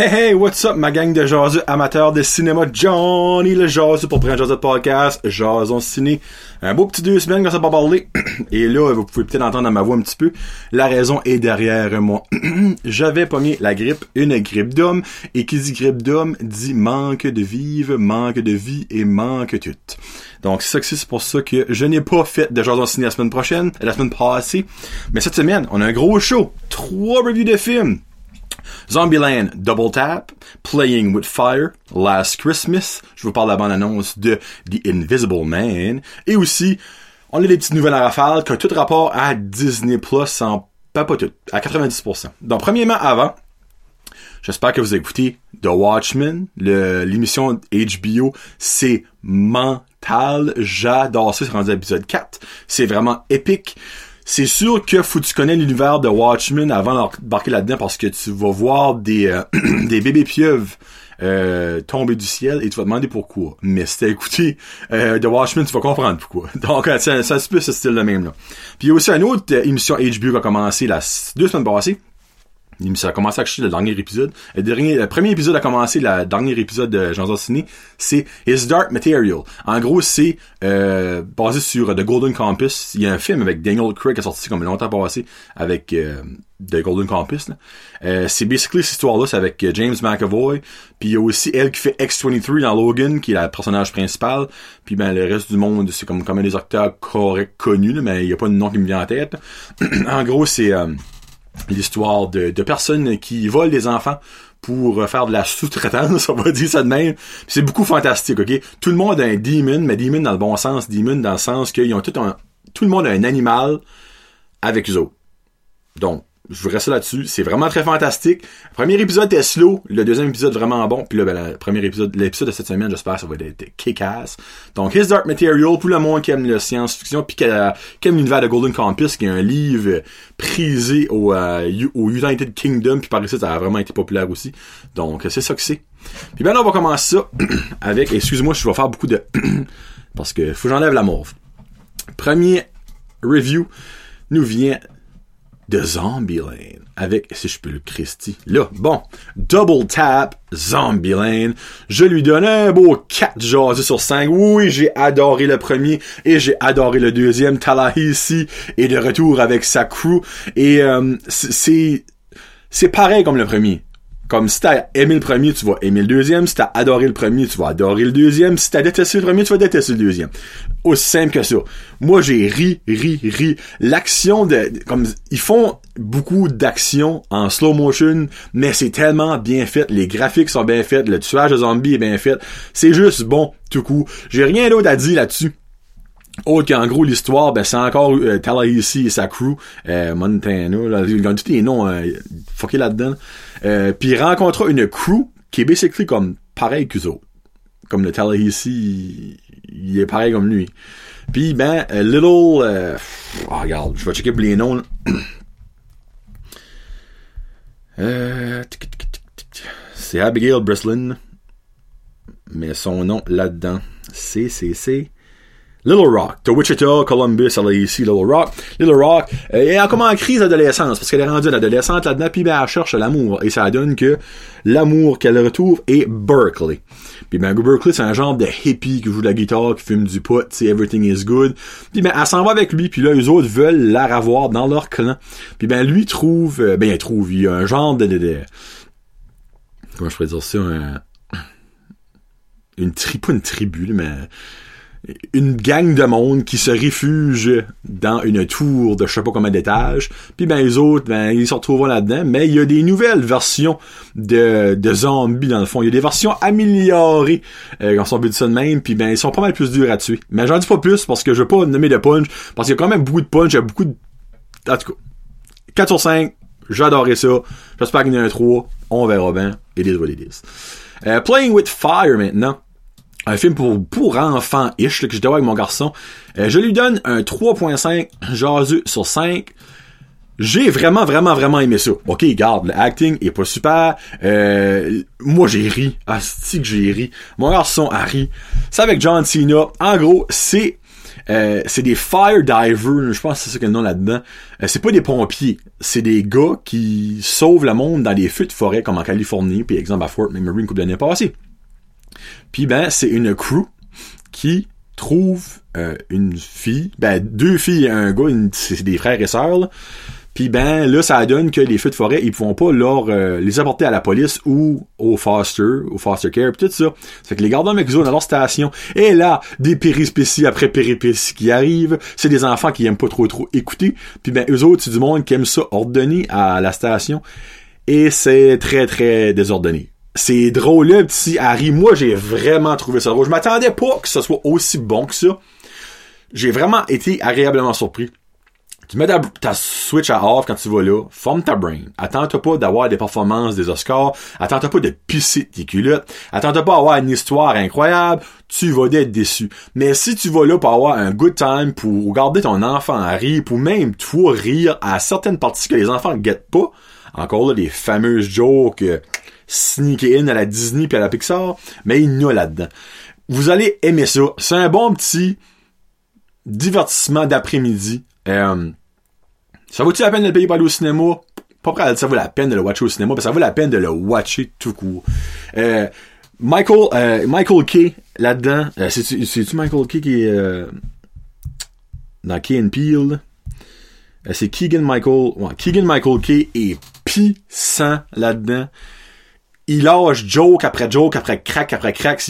Hey hey, what's up ma gang de jaseux amateurs de cinéma, Johnny le jaseux pour prendre jaseux de podcast, Jason Ciné. Un beau petit deux semaines quand ça pas parler. Et là, vous pouvez peut-être entendre ma voix un petit peu. La raison est derrière moi. J'avais pogné la grippe, une grippe d'homme, et qui dit grippe d'homme dit manque de vive, manque de vie et manque tout. Donc c'est ça c'est pour ça que je n'ai pas fait de Jason Ciné la semaine prochaine, la semaine passée. Mais cette semaine, on a un gros show. Trois reviews de films. Zombieland Double Tap, Playing with Fire, Last Christmas, je vous parle de la bande-annonce de The Invisible Man, et aussi, on a des petites nouvelles à rafale qui ont tout rapport à Disney Plus en, pas pas tout, à 90%. Donc, premièrement, avant, J'espère que vous écoutez The Watchmen, l'émission HBO. C'est mental. J'adore ça. C'est rendu à l'épisode 4. C'est vraiment épique c'est sûr que faut que tu connais l'univers de Watchmen avant d'embarquer là-dedans parce que tu vas voir des, euh, des bébés pieuvres euh, tomber du ciel et tu vas te demander pourquoi. Mais si t'as écouté euh, The Watchmen, tu vas comprendre pourquoi. Donc, c'est un peu ce style de même là. Puis il y a aussi une autre émission HBO qui a commencé la deux semaines passées ça a commencé à acheter le dernier épisode. Le, dernier, le premier épisode a commencé, le dernier épisode de Jean Ciné, c'est His Dark Material. En gros, c'est euh, basé sur The Golden Compass. Il y a un film avec Daniel Craig qui est sorti comme longtemps passé avec euh, The Golden Compass. Euh, c'est basically cette histoire-là, c'est avec euh, James McAvoy. Puis il y a aussi elle qui fait X-23 dans Logan, qui est le personnage principal. Puis ben le reste du monde, c'est comme, comme des acteurs corrects connus, mais il n'y a pas de nom qui me vient en tête. en gros, c'est... Euh, l'histoire de, de, personnes qui volent des enfants pour faire de la sous-traitance, on va dire ça de même. C'est beaucoup fantastique, ok? Tout le monde a un demon, mais demon dans le bon sens, demon dans le sens qu'ils ont tout un... Tout le monde a un animal avec eux autres. Donc, je vous reste là-dessus. C'est vraiment très fantastique. Le premier épisode est slow. Le deuxième épisode vraiment bon. Puis là, ben, le premier épisode, l'épisode de cette semaine, j'espère ça va être kick-ass. Donc, His Dark Material, pour le monde qui aime la science-fiction, puis qui, aime l'univers de Golden Compass, qui est un livre prisé au, euh, au United Kingdom, puis par ici, ça a vraiment été populaire aussi. Donc, c'est ça que c'est. Puis là, on va commencer ça avec, excuse-moi, je vais faire beaucoup de... parce que faut que j'enlève la mauve. Premier review nous vient de Zombieland avec, si je peux le Christy, là, bon, Double Tap, Zombieland, je lui donne un beau 4 jasés sur 5, oui, j'ai adoré le premier, et j'ai adoré le deuxième, ici est de retour avec sa crew, et euh, c'est, c'est pareil comme le premier, comme si t'as aimé le premier, tu vas aimer le deuxième. Si t'as adoré le premier, tu vas adorer le deuxième. Si t'as détesté le premier, tu vas détester le deuxième. Aussi simple que ça. Moi, j'ai ri, ri, ri. L'action de, comme, ils font beaucoup d'action en slow motion, mais c'est tellement bien fait. Les graphiques sont bien faits. Le tuage de zombies est bien fait. C'est juste bon, tout coup. J'ai rien d'autre à dire là-dessus. Autre qu'en gros, l'histoire, ben, c'est encore euh, Tallahassee et sa crew, euh, Montana, là, ils tous les noms euh, là-dedans. Euh, puis il rencontra une crew qui est basically comme pareil qu'eux autres. Comme le Tallahassee, il, est pareil comme lui. Puis ben, Little... Euh, oh, regarde, je vais checker pour les noms. euh, c'est Abigail Breslin. Mais son nom là-dedans, c'est, c'est, c'est... Little Rock, de Wichita, Columbus, elle est ici, Little Rock. Little Rock euh, est comme en crise d'adolescence, parce qu'elle est rendue adolescente là-dedans, puis ben, elle cherche l'amour. Et ça donne que l'amour qu'elle retrouve est Berkeley. Puis ben, Berkeley, c'est un genre de hippie qui joue de la guitare, qui fume du pot, tu everything is good. Puis ben, elle s'en va avec lui, puis là, les autres veulent la revoir dans leur clan. Puis ben, lui trouve, euh, ben, il trouve, il y a un genre de, comment je pourrais dire ça, un, une tri, pas une tribu, mais une gang de monde qui se réfugie dans une tour de je sais pas combien d'étages. Puis ben les autres, ben ils se retrouvent là-dedans. Mais il y a des nouvelles versions de, de zombies dans le fond. Il y a des versions améliorées euh, quand on dit ça de même. Puis ben ils sont pas mal plus durs à tuer. Mais j'en dis pas plus parce que je veux pas nommer de punch. Parce qu'il y a quand même beaucoup de punch. Il y a beaucoup de... En tout cas, 4 sur 5. J'adorais ça. J'espère qu'il y en a un 3. On verra bien. It is what it is. Euh, Playing with Fire maintenant un film pour, pour enfants-ish, que je dois avec mon garçon. Euh, je lui donne un 3.5 jaseux sur 5. J'ai vraiment, vraiment, vraiment aimé ça. Ok, garde, le acting est pas super. Euh, moi, j'ai ri. Asti que j'ai ri. Mon garçon a ri. C'est avec John Cena. En gros, c'est Euh, c'est des fire divers, je pense que c'est ça que le nom là-dedans. Euh, c'est pas des pompiers, c'est des gars qui sauvent le monde dans des feux de forêt comme en Californie, puis exemple à Fort McMurray une couple d'années passées. Puis ben, c'est une crew qui trouve euh, une fille, ben deux filles et un gars, c'est des frères et sœurs, là. Puis ben là, ça donne que les feux de forêt, ils pourront pas leur euh, les apporter à la police ou au foster, au foster care, pis tout ça. C'est que les avec eux dans leur station. Et là, des périspéties après péripéties qui arrivent. C'est des enfants qui aiment pas trop trop écouter. Puis ben eux autres, c'est du monde qui aime ça ordonner à la station. Et c'est très très désordonné. C'est drôle, là, petit Harry. Moi, j'ai vraiment trouvé ça drôle. Je m'attendais pas que ce soit aussi bon que ça. J'ai vraiment été agréablement surpris. Tu mets ta, Switch à off quand tu vas là, forme ta brain. Attends-toi pas d'avoir des performances des Oscars. Attends-toi pas de pisser tes culottes. Attends-toi pas d'avoir une histoire incroyable. Tu vas être déçu. Mais si tu vas là pour avoir un good time, pour regarder ton enfant rire, pour même toi rire à certaines parties que les enfants ne guettent pas, encore là, les fameuses jokes euh, sneak in à la Disney puis à la Pixar, mais il y a là-dedans. Vous allez aimer ça. C'est un bon petit divertissement d'après-midi. Euh, ça vaut-il la peine de le payer pour aller au cinéma? Pas prêt ça vaut la peine de le watcher au cinéma, mais ça vaut la peine de le watcher tout court. Euh, Michael, euh, Michael Kay, là-dedans, euh, c'est-tu, c'est-tu Michael Kay qui est euh, dans Key and Peel? Euh, c'est Keegan Michael, ouais, Keegan Michael Kay est puissant là-dedans il lâche joke après joke après crack après crack.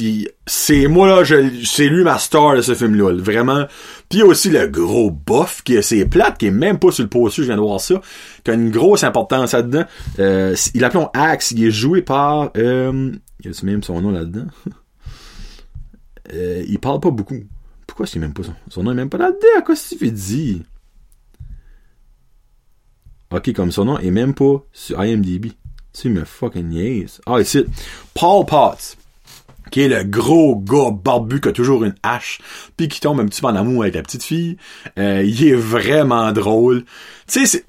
C'est moi là, c'est lui ma star de ce film-là, vraiment. Puis aussi le gros bof qui est c'est plate, qui est même pas sur le poster, je viens de voir ça, qui a une grosse importance là-dedans. Euh, il appelle Axe, il est joué par, euh, il a même son nom là-dedans? euh, il parle pas beaucoup. Pourquoi c'est même pas son, son nom est même pas là-dedans? Quoi s'il fait dit? Ok, comme son nom est même pas sur IMDb. Tu me fucking niaises. Ah, ici, Paul Potts, qui est le gros gars barbu qui a toujours une hache, puis qui tombe un petit peu en amour avec la petite fille. Euh, il est vraiment drôle. Tu sais.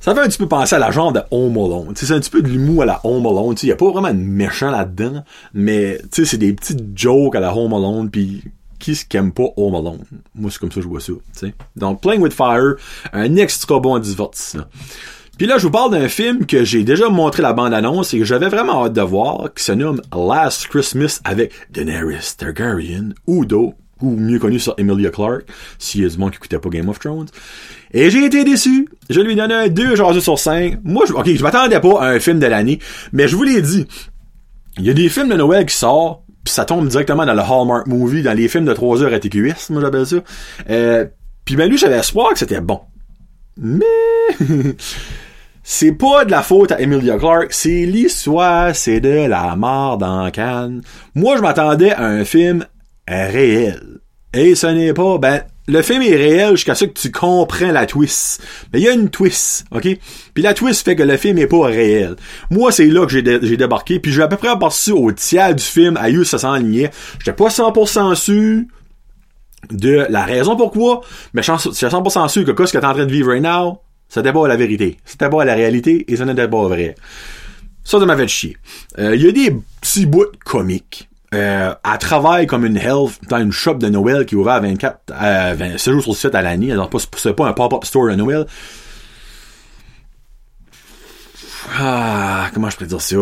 Ça fait un petit peu penser à la genre de Home Alone. C'est un petit peu de l'humour à la Home Alone. Il y a pas vraiment de méchant là-dedans, mais c'est des petites jokes à la Home Alone, puis qui se aime pas Home Alone? Moi, c'est comme ça que je vois ça. sais. Donc, Playing with Fire, un extra bon divertissement. Puis là, je vous parle d'un film que j'ai déjà montré la bande-annonce et que j'avais vraiment hâte de voir, qui se nomme Last Christmas avec Daenerys Targaryen, Udo, ou mieux connu sur Emilia Clarke, s'il y a du monde qui écoutait pas Game of Thrones. Et j'ai été déçu. Je lui donne un 2 genre sur 5. Moi, je, ok, je m'attendais pas à un film de l'année, mais je vous l'ai dit. Il y a des films de Noël qui sortent, puis ça tombe directement dans le Hallmark Movie, dans les films de 3 heures à TQS, moi j'appelle ça. Euh, puis ben lui, j'avais espoir que c'était bon. Mais c'est pas de la faute à Emilia Clarke, c'est l'histoire, c'est de la mort dans Cannes. Moi, je m'attendais à un film réel. Et ce n'est pas, ben, le film est réel jusqu'à ce que tu comprends la twist. Mais il y a une twist, ok? Puis la twist fait que le film est pas réel. Moi, c'est là que j'ai, débarqué, puis j'ai à peu près aperçu au tiers du film, à ça s'enlignait. J'étais pas 100% sûr de la raison pourquoi, mais je suis 100% sûr que ce que t'es en train de vivre right now, c'était pas la vérité. C'était pas la réalité et ça n'était pas vrai. Ça, ça m'avait chier. Euh, il y a des petits bouts comiques. Euh, elle travaille comme une health dans une shop de Noël qui ouvre à 24, euh, 26 jours sur 7 à l'année. Alors, c'est pas un pop-up store à Noël. Ah, comment je pourrais dire ça?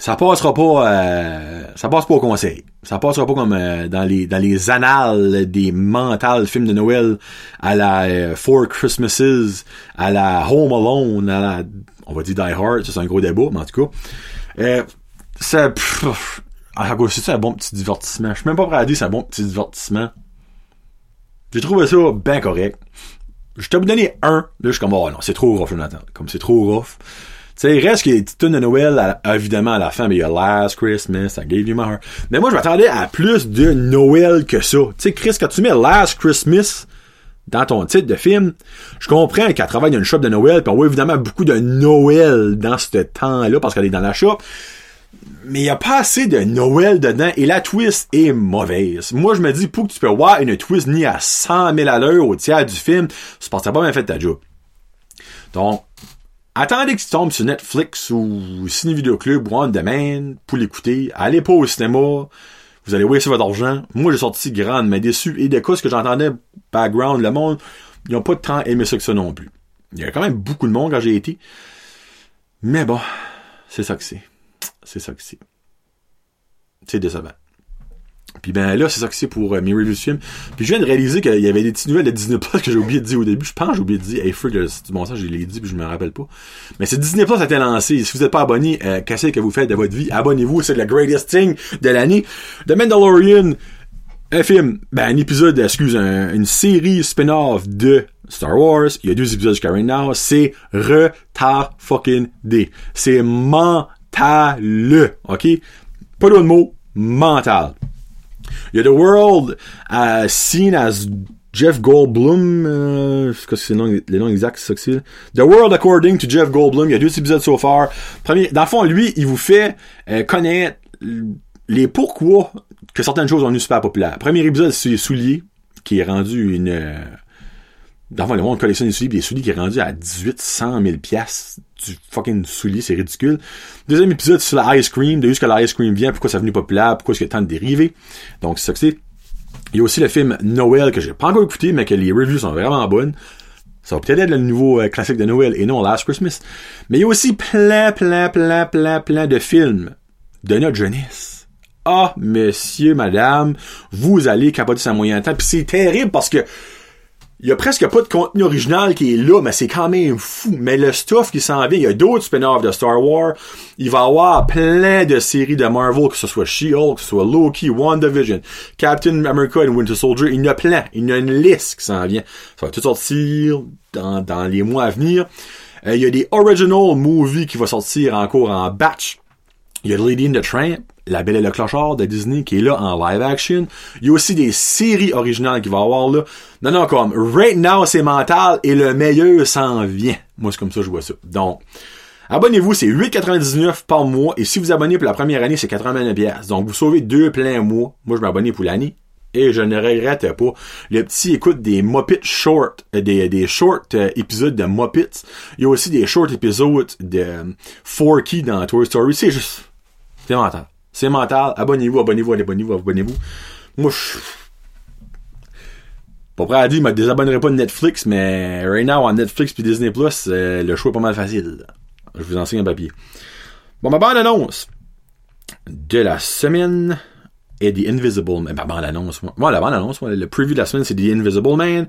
Ça passera pas euh, ça passe pas au conseil. Ça passera pas comme euh, dans les dans les annales des mentales films de Noël à la euh, Four Christmases, à la Home Alone, à la on va dire Die Hard, c'est un gros débat, mais en tout cas euh, ça c'est un bon petit divertissement? Je suis même pas prêt à dire c'est un bon petit divertissement. J'ai trouvé ça bien correct. Je t'ai donné un, là je suis comme oh non, c'est trop rough Jonathan. Comme c'est trop rough sais, reste a des petites de Noël, évidemment, à la fin, mais il y a Last Christmas, I Gave You My Heart. Mais moi, je m'attendais à plus de Noël que ça. Tu sais, Chris, quand tu mets Last Christmas dans ton titre de film, je comprends qu'elle travaille dans une shop de Noël, puis on voit évidemment beaucoup de Noël dans ce temps-là, parce qu'elle est dans la shop. Mais il n'y a pas assez de Noël dedans et la twist est mauvaise. Moi, je me dis, pour que tu peux voir une twist ni à 100 000 à l'heure au tiers du film, parce que pas bien fait ta job. Donc, Attendez que tu tombes sur Netflix ou Ciné Club ou On Demand pour l'écouter. Allez pas au cinéma. Vous allez waster votre argent. Moi, j'ai sorti grande, mais déçu. Et de quoi ce que j'entendais background, le monde, ils n'ont pas tant aimé ça que ça non plus. Il y a quand même beaucoup de monde quand j'ai été. Mais bon, c'est ça que c'est. C'est ça que c'est. C'est décevant. Puis ben là, c'est ça que c'est pour euh, mes reviews de films. Puis je viens de réaliser qu'il y avait des petites nouvelles de Disney Plus que j'ai oublié de dire au début. Je pense que j'ai oublié de dire. Hey, freak, c'est bon ça, je l'ai dit puis je me rappelle pas. Mais c'est Disney Plus a été lancé. Si vous n'êtes pas abonné, euh, qu'est-ce que vous faites de votre vie? Abonnez-vous, c'est le greatest thing de l'année. The Mandalorian, un film, ben un épisode, excuse, une série spin-off de Star Wars. Il y a deux épisodes jusqu'à right now. C'est retard fucking D. C'est mental, ok? Pas d'autre mot, mental. Il y a The World uh, Seen as Jeff Goldblum, euh, je sais pas si c'est le nom, exact, c'est ça que c'est. The World According to Jeff Goldblum, il y a deux épisodes so far. Premier, dans le fond, lui, il vous fait euh, connaître les pourquoi que certaines choses sont devenues super populaires. Premier épisode, c'est les souliers, qui est rendu une... Dans le monde collectionne des souliers, des souliers qui est rendu à 18 100 000 piastres du fucking soulier, c'est ridicule. Deuxième épisode sur la ice cream, de où ce que la ice cream vient, pourquoi ça est devenu populaire, pourquoi est-ce qu'il y a tant de dérivés. Donc, c'est ça que c'est. Il y a aussi le film Noël que j'ai pas encore écouté, mais que les reviews sont vraiment bonnes. Ça va peut-être être le nouveau euh, classique de Noël et non Last Christmas. Mais il y a aussi plein, plein, plein, plein, plein de films de notre jeunesse. Ah, monsieur, madame, vous allez capoter sa moyen temps. Puis c'est terrible parce que il y a presque pas de contenu original qui est là, mais c'est quand même fou. Mais le stuff qui s'en vient, il y a d'autres spin-offs de Star Wars. Il va y avoir plein de séries de Marvel, que ce soit She-Hulk, que ce soit Loki, WandaVision, Captain America et Winter Soldier. Il y en a plein. Il y a une liste qui s'en vient. Ça va tout sortir dans, dans les mois à venir. Euh, il y a des original movies qui vont sortir encore en batch. Il y a Lady in the Tramp, La Belle et le Clochard de Disney qui est là en live action. Il y a aussi des séries originales qui va avoir là. Non, non, comme Right Now c'est mental et le meilleur s'en vient. Moi, c'est comme ça je vois ça. Donc, abonnez-vous, c'est 8,99 par mois. Et si vous abonnez pour la première année, c'est 89 Donc, vous sauvez deux pleins mois. Moi, je m'abonne pour l'année. Et je ne regrette pas. Le petit écoute des Muppets short, euh, des, des short euh, épisodes de Muppets. Il y a aussi des short épisodes de euh, Forky dans Toy Story. C'est juste, c'est mental. C'est mental. Abonnez-vous, abonnez-vous, abonnez-vous, abonnez-vous. Moi, je... Pas prêt à dire, je me désabonnerai pas de Netflix, mais right now, en Netflix puis Disney+, Plus, le choix est pas mal facile. Je vous enseigne un papier. Bon, ma bande annonce de la semaine est The Invisible Man. Ma bande annonce, moi. Moi, la bande annonce, moi, le preview de la semaine, c'est The Invisible Man,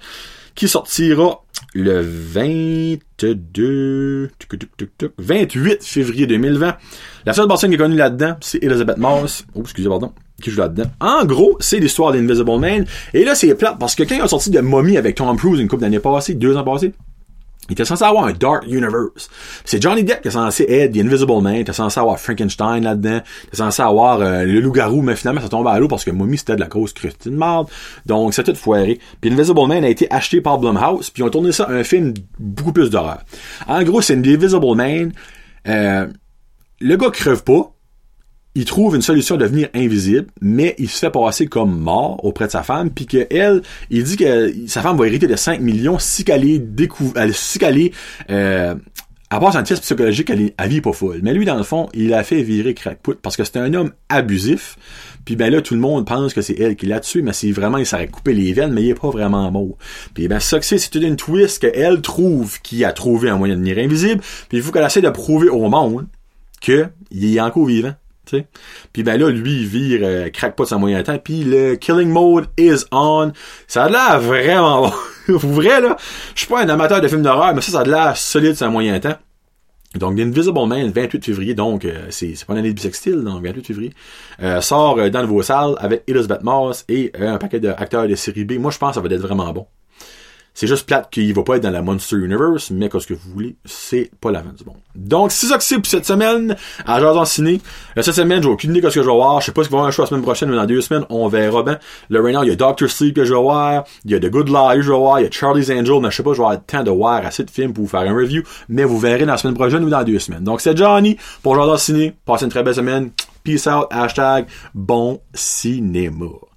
qui sortira le 22, 28 février 2020. La seule personne qui est connue là-dedans, c'est Elizabeth Moss. Oh, excusez, pardon. Qui joue là-dedans. En gros, c'est l'histoire d'Invisible Man. Et là, c'est plate parce que quand ils ont sorti de Mommy avec Tom Cruise une couple d'années passées, deux ans passés, il était censé avoir un Dark Universe. C'est Johnny Depp qui est censé être The Invisible Man. Il était censé avoir Frankenstein là-dedans. Il était censé avoir euh, le loup-garou, mais finalement ça tombe à l'eau parce que Mommy c'était de la cause Christine Marde. Donc c'est tout foiré. Puis Invisible Man a été acheté par Blumhouse. Puis ils ont tourné ça un film beaucoup plus d'horreur. En gros, c'est Invisible Man. Euh, le gars crève pas il trouve une solution à devenir invisible, mais il se fait passer comme mort auprès de sa femme, puis que elle, il dit que sa femme va hériter de 5 millions si qu'elle est découverte, si qu'elle est, euh, à part un test psychologique, elle, est, vie pas folle. Mais lui, dans le fond, il a fait virer crackput parce que c'est un homme abusif. Puis ben là, tout le monde pense que c'est elle qui l'a tué, mais c'est vraiment, il s'aurait coupé les veines, mais il est pas vraiment mort. Puis ben ça que c'est, c'est une twist qu'elle trouve qui a trouvé un moyen de devenir invisible, puis il faut qu'elle essaie de prouver au monde que il est encore vivant. Puis ben là, lui, il vire, euh, craque pas de sa moyen temps. Puis le killing mode is on. Ça a l'air vraiment bon. Vous vrai, là, je suis pas un amateur de films d'horreur, mais ça, ça a l'air solide un moyen temps. Donc, Invisible Man, 28 février, donc euh, c'est, pas une année de bisextile, donc 28 février, euh, sort dans vos salles avec Elizabeth Moss et un paquet d'acteurs de série B. Moi, je pense que ça va être vraiment bon. C'est juste plate qu'il va pas être dans la Monster Universe, mais qu'est-ce que vous voulez, c'est pas la fin du monde. Donc, c'est ça que c'est pour cette semaine à Jason Ciné. Euh, cette semaine, j'ai aucune idée de ce que je vais voir. Je sais pas ce qu'il va y avoir un choix la semaine prochaine ou dans deux semaines. On verra bien. Right now, il y a Doctor Sleep que je vais voir. Il y a The Good Life que je vais voir. Il y a Charlie's Angel, mais je sais pas, je vais avoir le temps de voir assez de films pour vous faire un review. Mais vous verrez dans la semaine prochaine ou dans deux semaines. Donc, c'est Johnny pour Jason Ciné. Passez une très belle semaine. Peace out. Hashtag bon cinéma.